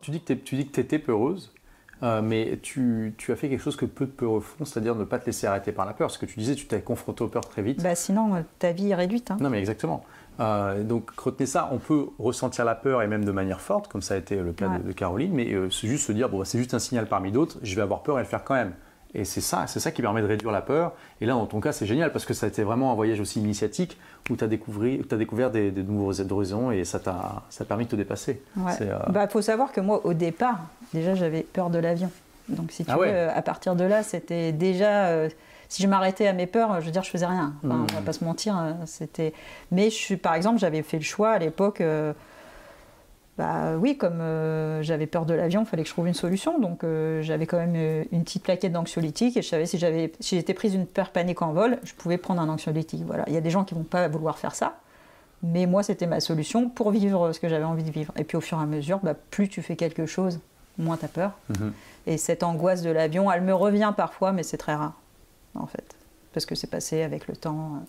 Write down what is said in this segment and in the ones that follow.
Tu dis que tu étais peureuse, euh, mais tu, tu, as fait quelque chose que peu de peureux font, c'est-à-dire ne pas te laisser arrêter par la peur. Ce que tu disais, tu t'es confronté aux peurs très vite. Bah sinon, euh, ta vie est réduite. Hein. Non, mais exactement. Euh, donc retenez ça, on peut ressentir la peur et même de manière forte, comme ça a été le cas de, Caroline, mais c'est juste se dire, bon, c'est juste un signal parmi d'autres, je vais avoir peur et le faire quand même. Et c'est ça, c'est ça qui permet de réduire la peur. Et là, dans ton cas, c'est génial parce que ça a été vraiment un voyage aussi initiatique où tu as, as, découvert des, des nouveaux horizons et ça t'a permis de te dépasser. Il euh, bah, faut savoir que moi, au départ, déjà, j'avais peur de l'avion. Donc, si tu ah veux, à partir de là, c'était déjà. Euh, si je m'arrêtais à mes peurs, je veux dire, je faisais rien. Enfin, ne On va hmm. pas se mentir. C'était. Mais je suis, par exemple, j'avais fait le choix à l'époque. Bah oui, comme euh, j'avais peur de l'avion, il fallait que je trouve une solution. Donc euh, j'avais quand même euh, une petite plaquette d'anxiolytique et je savais si j'avais si j'étais prise une peur panique en vol, je pouvais prendre un anxiolytique. Voilà. Il y a des gens qui vont pas vouloir faire ça, mais moi c'était ma solution pour vivre ce que j'avais envie de vivre. Et puis au fur et à mesure, bah, plus tu fais quelque chose, moins tu as peur. Mhm. Et cette angoisse de l'avion, elle me revient parfois, mais c'est très rare en fait, parce que c'est passé avec le temps.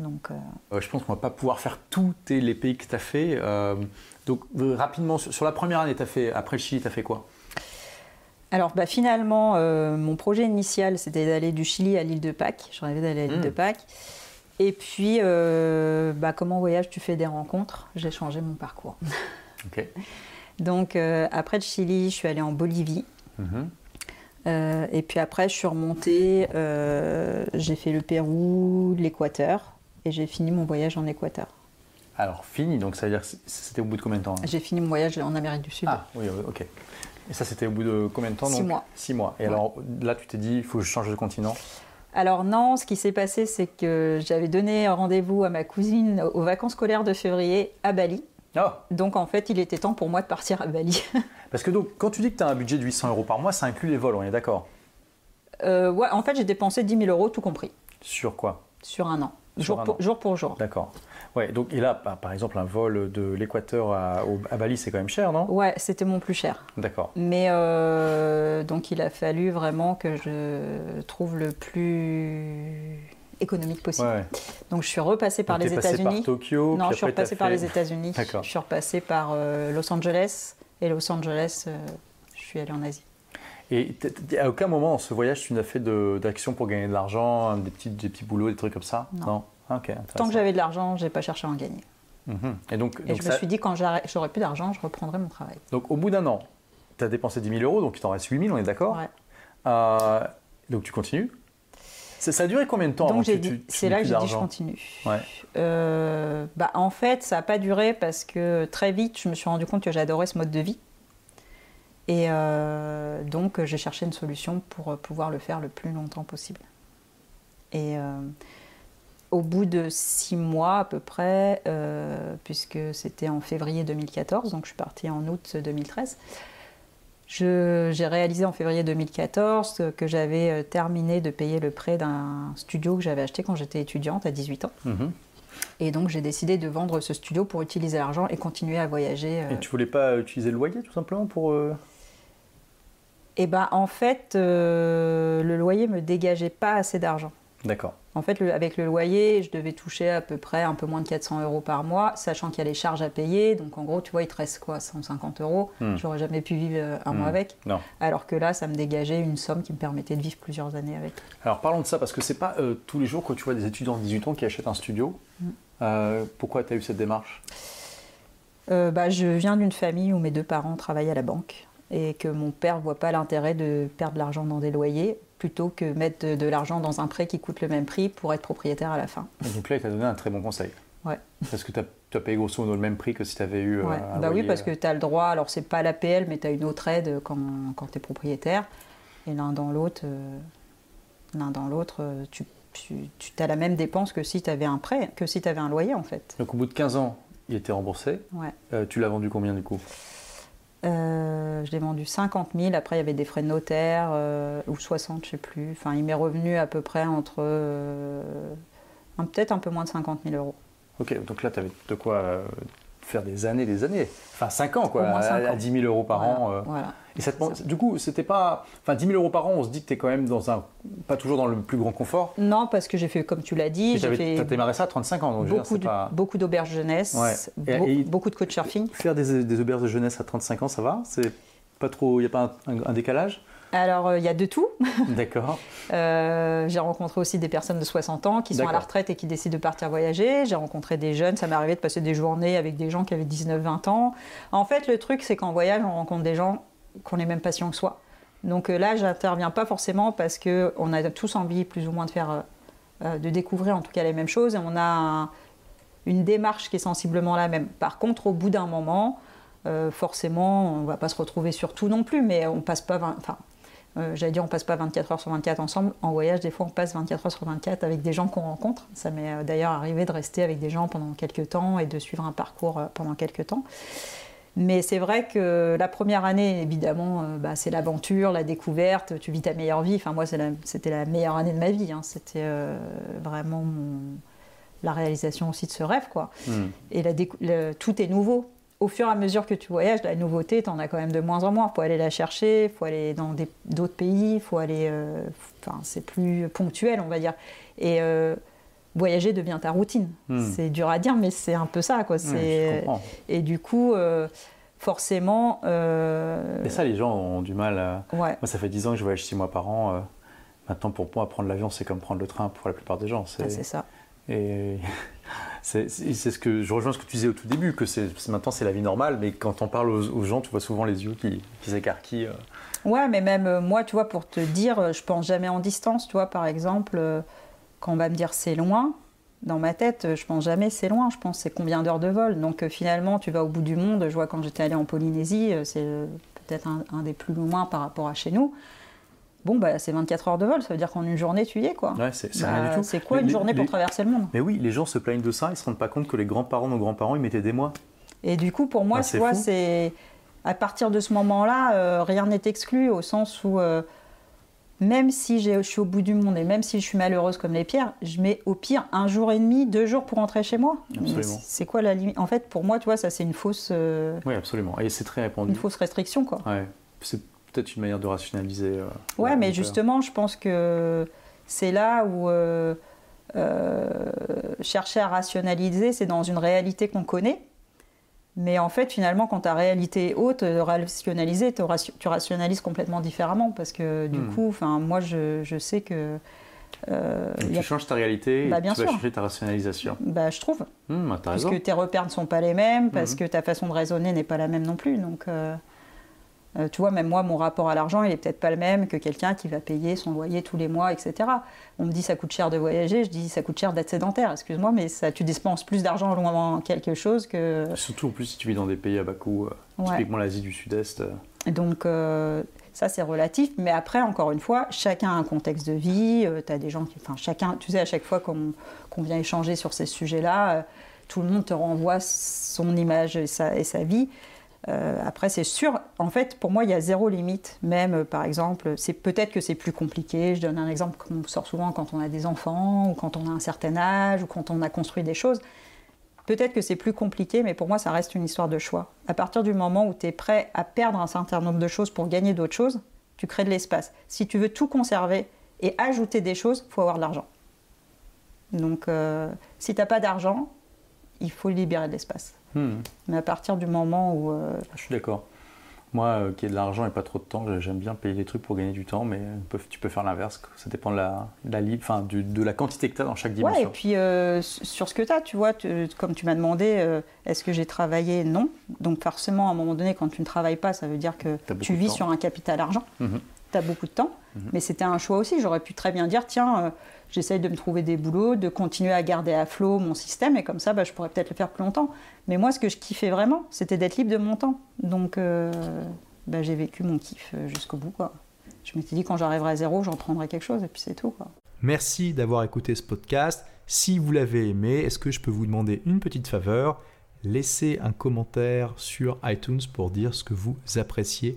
Donc, je pense qu'on va pas pouvoir faire tous les pays que tu as fait. Donc euh, rapidement, sur, la première année, as fait, après le Chili, tu as fait quoi? Alors bah, finalement, euh, mon projet initial, c'était d'aller du Chili à l'île de Pâques. Je rêvais d'aller à l'île de hmm. Pâques. Et puis, euh, bah, comme en voyage, tu fais des rencontres. J'ai changé mon parcours. Donc après le Chili, je suis allée en Bolivie. Mhm. et puis après, je suis remontée. j'ai fait le Pérou, l'Équateur. Et j'ai fini mon voyage en Équateur. Alors, fini, donc ça veut dire que c'était au bout de combien de temps hein? J'ai fini mon voyage en Amérique du Sud. Ah, oui, ok. Et ça, c'était au bout de combien de temps Six mois. Six mois. Et alors, là, tu t'es dit, il faut que je change de continent? Alors non, ce qui s'est passé, c'est que j'avais donné rendez-vous à ma cousine aux vacances scolaires de février à Bali. Oh. Donc en fait, il était temps pour moi de partir à Bali. Parce que donc, quand tu dis que tu as un budget de 800 euros par mois, ça inclut les vols, on est d'accord? Euh, Ouais, en fait, j'ai dépensé 10 000 euros, tout compris. Sur quoi? Sur un an. Jour, pour, jour pour jour. D'accord. Ouais, donc et là, par exemple, un vol de l'Équateur à, Bali, c'est quand même cher, non? Ouais, c'était mon plus cher. D'accord. Mais euh, donc il a fallu vraiment que je trouve le plus économique possible. Ouais. Donc je suis repassée par les États-Unis. Tokyo. Non, je suis repassée par les États-Unis. Je suis repassée par euh, Los Angeles et Los Angeles, euh, je suis allée en Asie. Et à aucun moment dans ce voyage, tu n'as fait d'action pour gagner de l'argent, des petits, des petits boulots, des trucs comme ça? Non. Tant que j'avais de l'argent, je n'ai pas cherché à en gagner. Mhm. Et, donc, je me suis dit, quand j'aurai plus d'argent, je reprendrai mon travail. Donc au bout d'un an, tu as dépensé 10 000 euros, donc il t'en reste 8 000, on est d'accord? Ouais. Euh, donc tu continues? Ça, a duré combien de temps Donc c'est là que j'ai dit je continue. Ouais. Euh, bah, en fait, ça n'a pas duré parce que très vite, je me suis rendu compte que j'adorais ce mode de vie. Et euh, donc, j'ai cherché une solution pour pouvoir le faire le plus longtemps possible. Et au bout de six mois à peu près, euh, puisque c'était en février 2014, donc je suis partie en août 2013, j'ai réalisé en février 2014 que j'avais euh, terminé de payer le prêt d'un studio que j'avais acheté quand j'étais étudiante à 18 ans. Mhm. Et donc j'ai décidé de vendre ce studio pour utiliser l'argent et continuer à voyager. Et tu voulais pas utiliser le loyer tout simplement pour... Euh... Eh ben en fait, le loyer me dégageait pas assez d'argent. D'accord. En fait, avec le loyer, je devais toucher à peu près un peu moins de 400 euros par mois, sachant qu'il y a les charges à payer. Donc, en gros, tu vois, il te reste quoi 150 euros. Hmm. J'aurais jamais pu vivre euh, un mois hmm. avec. Non. Alors que là, ça me dégageait une somme qui me permettait de vivre plusieurs années avec. Alors, parlons de ça, parce que c'est pas euh, tous les jours que tu vois des étudiants de 18 ans qui achètent un studio. Hmm. Euh, pourquoi tu as eu cette démarche? Bah, Je viens d'une famille où mes deux parents travaillent à la banque et que mon père ne voit pas l'intérêt de perdre de l'argent dans des loyers plutôt que mettre de, l'argent dans un prêt qui coûte le même prix pour être propriétaire à la fin. donc là, il t'a donné un très bon conseil. Ouais. Parce que tu as, payé grosso modo le même prix que si tu avais eu. Euh, ouais. bah oui, parce que tu as le droit, alors c'est pas l'APL, mais tu as une autre aide quand, quand tu es propriétaire. Et l'un dans l'autre, euh, l'un dans l'autre, euh, tu, tu, as la même dépense que si tu avais un prêt, que si tu avais un loyer en fait. Donc au bout de 15 ans, il était remboursé. Ouais. tu l'as vendu combien du coup? Euh, je l'ai vendu 50 000. Après, il y avait des frais de notaire, euh, ou 60, je ne sais plus. Enfin, il m'est revenu à peu près entre. Euh, peut-être un peu moins de 50 000 euros. Ok, donc là, tu avais de quoi faire des années, des années. Enfin, 5 ans, quoi, à, 10 000 euros par an. Euh. Et ça du coup, c'était pas. Enfin, 10 000 euros par an, on se dit que tu es quand même dans un. Pas toujours dans le plus grand confort. Non, parce que j'ai fait, comme tu l'as dit. Tu as démarré ça à 35 ans. Donc beaucoup, beaucoup d'auberges jeunesse, beaucoup de coach surfing. Faire des, des, auberges de jeunesse à 35 ans, ça va? C'est pas trop. Il n'y a pas un décalage? Alors, euh, il y a de tout. D'accord. Euh, j'ai rencontré aussi des personnes de 60 ans qui sont à la retraite et qui décident de partir voyager. J'ai rencontré des jeunes. Ça m'est arrivé de passer des journées avec des gens qui avaient 19-20 ans. En fait, le truc, c'est qu'en voyage, on rencontre des gens qui ont les mêmes passions que soi. Donc euh, là, j'interviens pas forcément parce qu'on a tous envie, plus ou moins, de faire, de découvrir en tout cas les mêmes choses. Et on a une démarche qui est sensiblement la même. Par contre, au bout d'un moment, forcément, on va pas se retrouver sur tout non plus, mais on passe pas. Euh, on passe pas 24 heures sur 24 ensemble. En voyage, des fois, on passe 24 heures sur 24 avec des gens qu'on rencontre. Ça m'est euh, d'ailleurs arrivé de rester avec des gens pendant quelques temps et de suivre un parcours euh, pendant quelques temps. Mais c'est vrai que la première année, évidemment, bah, c'est l'aventure, la découverte, tu vis ta meilleure vie. Enfin, moi, c'était la, meilleure année de ma vie. Hein. C'était vraiment la réalisation aussi de ce rêve. Quoi. Hmm. Et la, tout est nouveau au fur et à mesure que tu voyages, la nouveauté, tu en as quand même de moins en moins. Il faut aller la chercher, il faut aller dans d'autres pays, il faut aller. Euh, enfin, c'est plus ponctuel, on va dire. Et euh, voyager devient ta routine. Hmm. C'est dur à dire, mais c'est un peu ça, quoi. et du coup. Euh, forcément. Et ça, les gens ont du mal. À... Moi, ça fait 10 ans que je voyage 6 mois par an. Maintenant, pour moi, prendre l'avion, c'est comme prendre le train pour la plupart des gens. C'est ah, ça. Et c'est ce que je rejoins ce que tu disais au tout début, que maintenant c'est la vie normale, mais quand on parle aux, gens, tu vois souvent les yeux qui, qui s'écarquillent. Euh. Ouais, mais même euh, moi, tu vois, pour te dire, euh, je pense jamais en distance, tu vois, par exemple, quand on va me dire c'est loin, dans ma tête, je pense jamais c'est loin, je pense c'est combien d'heures de vol. Donc finalement, tu vas au bout du monde, je vois quand j'étais allée en Polynésie, c'est peut-être un, des plus loin par rapport à chez nous. Bon, bah, c'est 24 heures de vol, ça veut dire qu'en une journée, tu y es, quoi. Ouais, c'est rien du tout. C'est quoi une journée pour traverser le monde? Mais oui, les gens se plaignent de ça, ils se rendent pas compte que les grands-parents, nos grands-parents, ils mettaient des mois. Et du coup, pour moi, vois, c'est. À partir de ce moment-là, euh, rien n'est exclu, au sens où, euh, même si je suis au bout du monde et même si je suis malheureuse comme les pierres, je mets au pire un jour et demi, deux jours pour rentrer chez moi. C'est quoi la limite? En fait, pour moi, tu vois, ça, c'est une fausse. Euh, oui, absolument. Et c'est très répandu. Une fausse restriction, quoi. Ouais peut-être une manière de rationaliser. Euh, ouais, mais justement, je pense que c'est là où euh, euh, chercher à rationaliser, c'est dans une réalité qu'on connaît. Mais en fait, finalement, quand ta réalité est haute, rationaliser, tu rationalises complètement différemment. Parce que du hmm. coup, moi, je, je, sais que. tu changes ta réalité bah, et tu vas changer ta rationalisation. Bah, je trouve. Hmm, bah, parce que tes repères ne sont pas les mêmes, parce hmm. que ta façon de raisonner n'est pas la même non plus. Donc. Euh, tu vois, même moi, mon rapport à l'argent, il est peut-être pas le même que quelqu'un qui va payer son loyer tous les mois, etc. On me dit ça coûte cher de voyager, je dis ça coûte cher d'être sédentaire. Excuse-moi, mais ça, tu dépenses plus d'argent en quelque chose que. Surtout en plus si tu vis dans des pays à bas coût, euh, typiquement l'Asie du Sud-Est. Euh. Donc ça c'est relatif, mais après encore une fois, chacun a un contexte de vie. tu as des gens qui, enfin chacun, tu sais, à chaque fois qu'on vient échanger sur ces sujets-là, tout le monde te renvoie son image et sa, et sa vie. Euh, après, c'est sûr, en fait, pour moi, il y a zéro limite. Même, euh, par exemple, c'est peut-être que c'est plus compliqué. Je donne un exemple qu'on sort souvent quand on a des enfants, ou quand on a un certain âge, ou quand on a construit des choses. Peut-être que c'est plus compliqué, mais pour moi, ça reste une histoire de choix. À partir du moment où tu es prêt à perdre un certain nombre de choses pour gagner d'autres choses, tu crées de l'espace. Si tu veux tout conserver et ajouter des choses, il faut avoir de l'argent. Donc, euh, si tu n'as pas d'argent, il faut libérer de l'espace. Hmm. Mais à partir du moment où. Euh, Je suis d'accord. Moi, euh, qui ai de l'argent et pas trop de temps, j'aime bien payer les trucs pour gagner du temps, mais tu peux faire l'inverse. Ça dépend de la, de la quantité que tu as dans chaque dimension. Ouais, et puis euh, sur ce que tu as, tu vois, comme tu m'as demandé, est-ce que j'ai travaillé? Non. Donc forcément, à un moment donné, quand tu ne travailles pas, ça veut dire que tu vis sur un capital argent. Mhm. Tu as beaucoup de temps. Mhm. Mais c'était un choix aussi. J'aurais pu très bien dire, tiens, j'essaye de me trouver des boulots, de continuer à garder à flot mon système, et comme ça, bah, je pourrais peut-être le faire plus longtemps. Mais moi, ce que je kiffais vraiment, c'était d'être libre de mon temps. Donc, euh, bah, j'ai vécu mon kiff euh, jusqu'au bout. Quoi. Je m'étais dit, quand j'arriverai à zéro, j'en prendrai quelque chose, et puis c'est tout. Quoi. Merci d'avoir écouté ce podcast. Si vous l'avez aimé, est-ce que je peux vous demander une petite faveur? Laissez un commentaire sur iTunes pour dire ce que vous appréciez